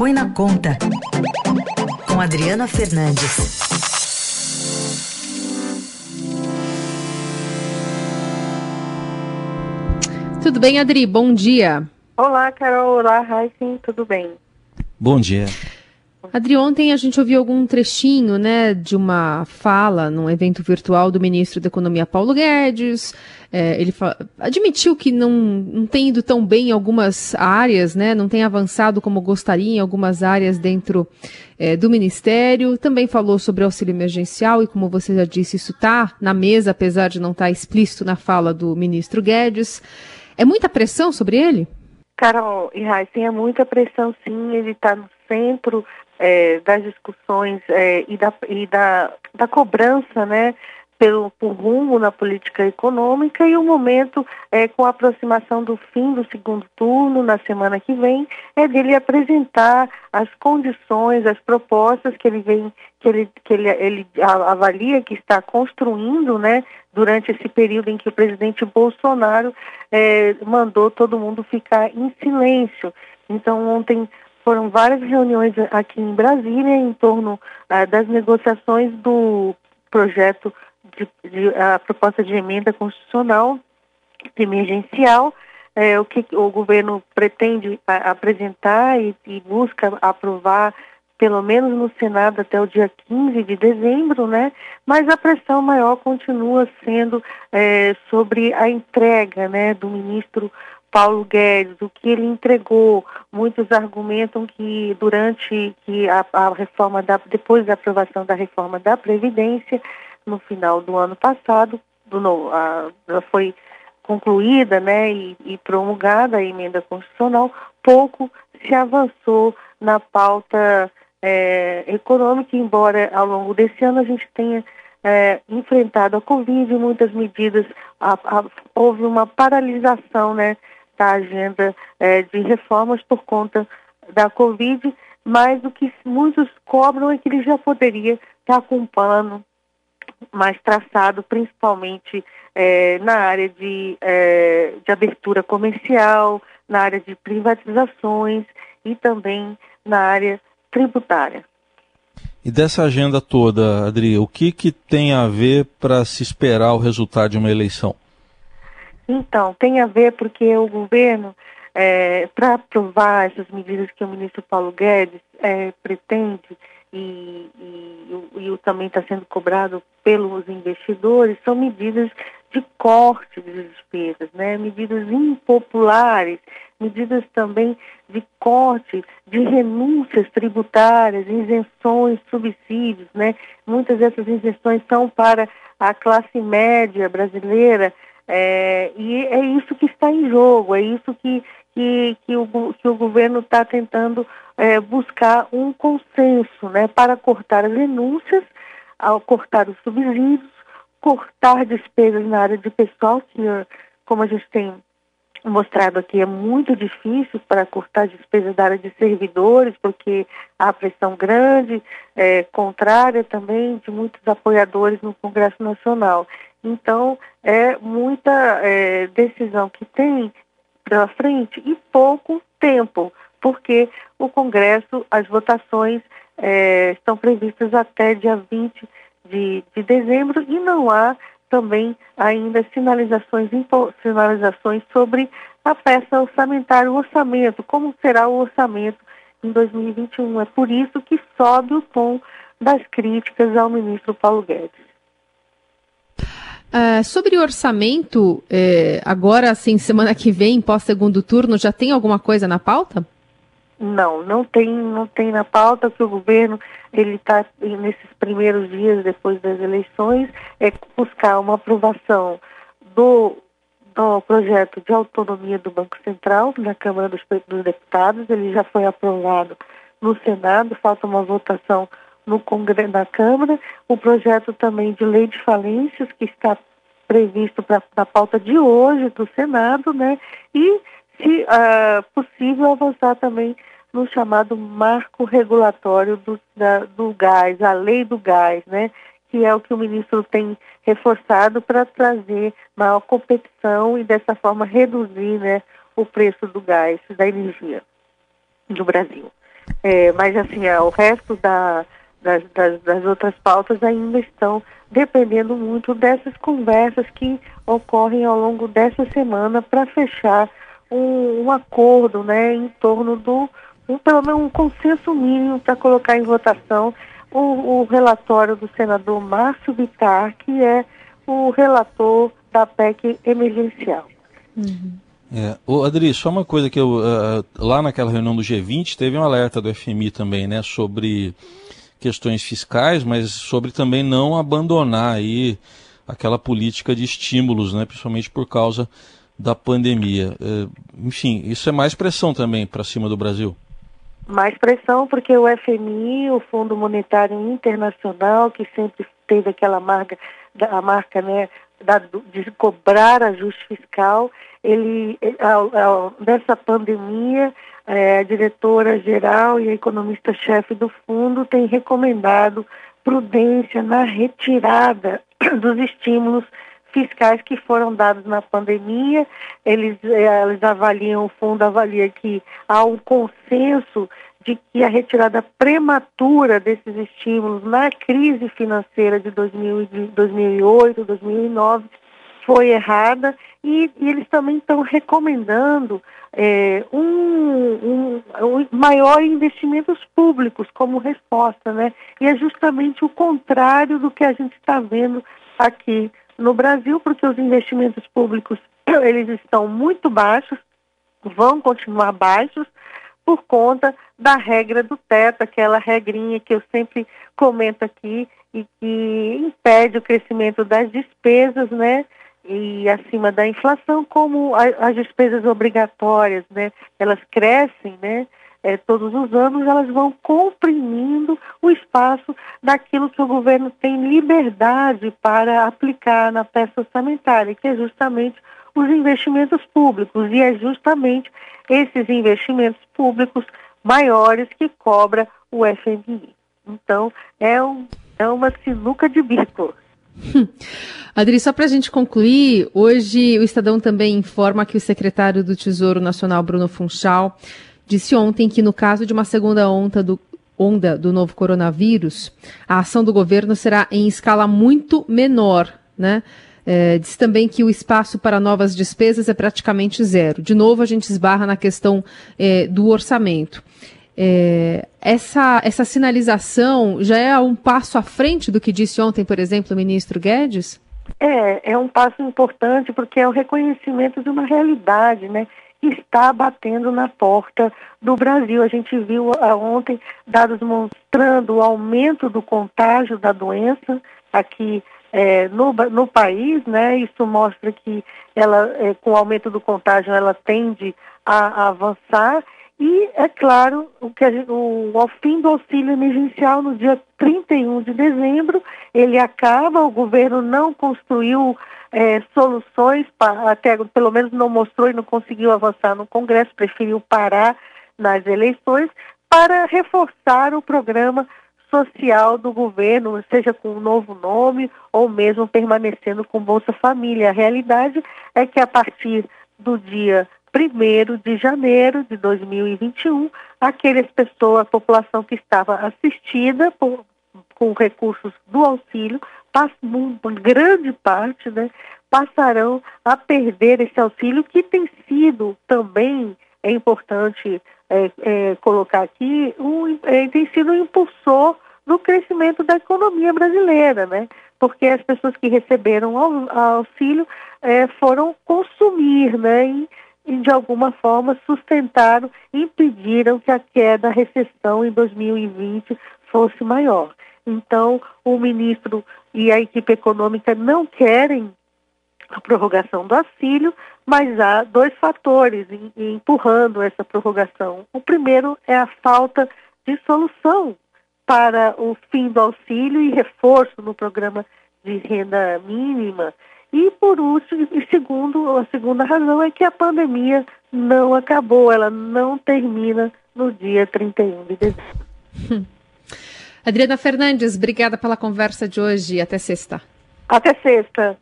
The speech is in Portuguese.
Põe na Conta, com Adriana Fernandes. Tudo bem, Adri? Bom dia. Olá, Carol. Olá, Raíssen. Tudo bem? Bom dia. Adri, ontem a gente ouviu algum trechinho, né, de uma fala num evento virtual do ministro da Economia Paulo Guedes. É, ele admitiu que não, não tem ido tão bem em algumas áreas, né, não tem avançado como gostaria em algumas áreas dentro é, do ministério. Também falou sobre auxílio emergencial e, como você já disse, isso está na mesa, apesar de não estar tá explícito na fala do ministro Guedes. É muita pressão sobre ele? Carol e Raíssen, é muita pressão sim, ele está no centro é, das discussões é, e, da, e da, da cobrança, né, pelo por rumo na política econômica e o momento é, com a aproximação do fim do segundo turno na semana que vem é dele apresentar as condições, as propostas que ele vem que ele que ele, ele avalia que está construindo, né, durante esse período em que o presidente Bolsonaro é, mandou todo mundo ficar em silêncio. Então ontem foram várias reuniões aqui em Brasília em torno ah, das negociações do projeto de, de, a proposta de emenda constitucional emergencial, é, o que o governo pretende a, apresentar e, e, busca aprovar pelo menos no Senado até o dia 15 de dezembro, né? Mas a pressão maior continua sendo é, sobre a entrega, né, do ministro Paulo Guedes, o que ele entregou. Muitos argumentam que durante que a, a, reforma da, depois da aprovação da reforma da Previdência, no final do ano passado, do, no, a, foi concluída né, e, e promulgada a emenda constitucional, pouco se avançou na pauta é, econômica, embora ao longo desse ano a gente tenha é, enfrentado a Covid, muitas medidas, a, a, houve uma paralisação né, da agenda é, de reformas por conta da Covid, mas o que muitos cobram é que ele já poderia estar com um plano mais traçado, principalmente é, na área de, é, de abertura comercial, na área de privatizações e também na área tributária. E dessa agenda toda, Adri, o que, que tem a ver para se esperar o resultado de uma eleição? Então, tem a ver porque o governo, é, para aprovar essas medidas que o ministro Paulo Guedes é, pretende e, e, e, também está sendo cobrado pelos investidores, são medidas de corte de despesas, né? medidas impopulares, medidas também de corte de renúncias tributárias, isenções, subsídios. Né? Muitas dessas isenções são para a classe média brasileira, é, e é isso que está em jogo, é isso que, que, que, o, que o governo está tentando é, buscar um consenso né, para cortar as renúncias, ao cortar os subsídios, cortar despesas na área de pessoal, que, como a gente tem mostrado aqui, é muito difícil para cortar despesas da área de servidores, porque há pressão grande, é, contrária também de muitos apoiadores no Congresso Nacional. Então, é muita é, decisão que tem pela frente e pouco tempo, porque o Congresso, as votações é, estão previstas até dia 20 de, de dezembro e não há também ainda sinalizações, sinalizações sobre a peça orçamentária, o orçamento, como será o orçamento em 2021. É por isso que sobe o tom das críticas ao ministro Paulo Guedes. Uh, sobre o orçamento, eh, agora, assim, semana que vem, pós-segundo turno, já tem alguma coisa na pauta? Não, não tem, não tem na pauta que o governo ele está nesses primeiros dias depois das eleições é buscar uma aprovação do, do projeto de autonomia do Banco Central na Câmara dos, dos Deputados. Ele já foi aprovado no Senado, falta uma votação no Congresso da Câmara, o projeto também de lei de falências que está previsto para a pauta de hoje do Senado, né? E, se uh, possível, avançar também no chamado marco regulatório do, da, do gás, a lei do gás, né? Que é o que o ministro tem reforçado para trazer maior competição e dessa forma reduzir, né, o preço do gás, da energia do Brasil. É, mas assim, é, o resto da, das, das, das outras pautas ainda estão dependendo muito dessas conversas que ocorrem ao longo dessa semana para fechar um, um, acordo né, em torno do, um, pelo menos um consenso mínimo para colocar em votação o, o, relatório do senador Márcio Vittar, que é o relator da PEC emergencial. Uhum. É. Ô, Adri, só uma coisa que eu. Uh, lá naquela reunião do G20 teve um alerta do FMI também, né? Sobre questões fiscais, mas sobre também não abandonar aí aquela política de estímulos, né? Principalmente por causa da pandemia. Uh, enfim, isso é mais pressão também para cima do Brasil. Mais pressão porque o FMI, o Fundo Monetário Internacional, que sempre teve aquela marca, a marca né, de cobrar ajuste fiscal, ele, nessa pandemia, é, a diretora-geral e a economista-chefe do fundo tem recomendado prudência na retirada dos estímulos fiscais que foram dados na pandemia. Eles, é, eles avaliam, o fundo avalia que há um consenso de que a retirada prematura desses estímulos na crise financeira de 2008, 2009 foi errada e, e eles também estão recomendando é, um, um, um, maior investimentos públicos como resposta, né? E é justamente o contrário do que a gente está vendo aqui no Brasil, porque os investimentos públicos eles estão muito baixos, vão continuar baixos, por conta da regra do teto, aquela regrinha que eu sempre comento aqui e que impede o crescimento das despesas, né? E acima da inflação, como as despesas obrigatórias, né? Elas crescem, né? É, todos os anos elas vão comprimindo o espaço daquilo que o governo tem liberdade para aplicar na peça orçamentária, que é justamente os investimentos públicos. E é justamente esses investimentos públicos maiores que cobra o FMI. Então, é, um, é uma sinuca de bico. Adri, só para a gente concluir, hoje o Estadão também informa que o secretário do Tesouro Nacional, Bruno Funchal, disse ontem que no caso de uma segunda onda do, onda do novo coronavírus, a ação do governo será em escala muito menor, né? É, diz também que o espaço para novas despesas é praticamente zero. De novo, a gente esbarra na questão é, do orçamento. É, essa, essa sinalização já é um passo à frente do que disse ontem, por exemplo, o ministro Guedes? É, é um passo importante porque é o reconhecimento de uma realidade, né? Está batendo na porta do Brasil. A gente viu ah, ontem dados mostrando o aumento do contágio da doença aqui é, no, no país, né? Isso mostra que ela, é, com o aumento do contágio, ela tende a, a avançar. E, é claro, o que o, ao fim do auxílio emergencial, no dia 31 de dezembro, ele acaba, o governo não construiu é, soluções, até pelo menos não mostrou e não conseguiu avançar no Congresso, preferiu parar nas eleições para reforçar o programa social do governo, seja com um novo nome ou mesmo permanecendo com Bolsa Família. A realidade é que a partir do dia 1 de janeiro de 2021, aquelas pessoas, a população que estava assistida por, com recursos do auxílio, uma grande parte, né, passarão a perder esse auxílio que tem sido também, é importante é, é, colocar aqui, um, é, tem sido um impulsor do crescimento da economia brasileira, né? Porque as pessoas que receberam auxílio é, foram consumir, né? E, e, de alguma forma sustentaram, impediram que a queda, a recessão em 2020 fosse maior. Então, o ministro e a equipe econômica não querem a prorrogação do auxílio, mas há dois fatores empurrando essa prorrogação. O primeiro é a falta de solução para o fim do auxílio e reforço no programa de renda mínima. E por último, e segundo, a segunda razão é que a pandemia não acabou, ela não termina no dia 31 de dezembro. Adriana Fernandes, obrigada pela conversa de hoje. Até sexta. Até sexta.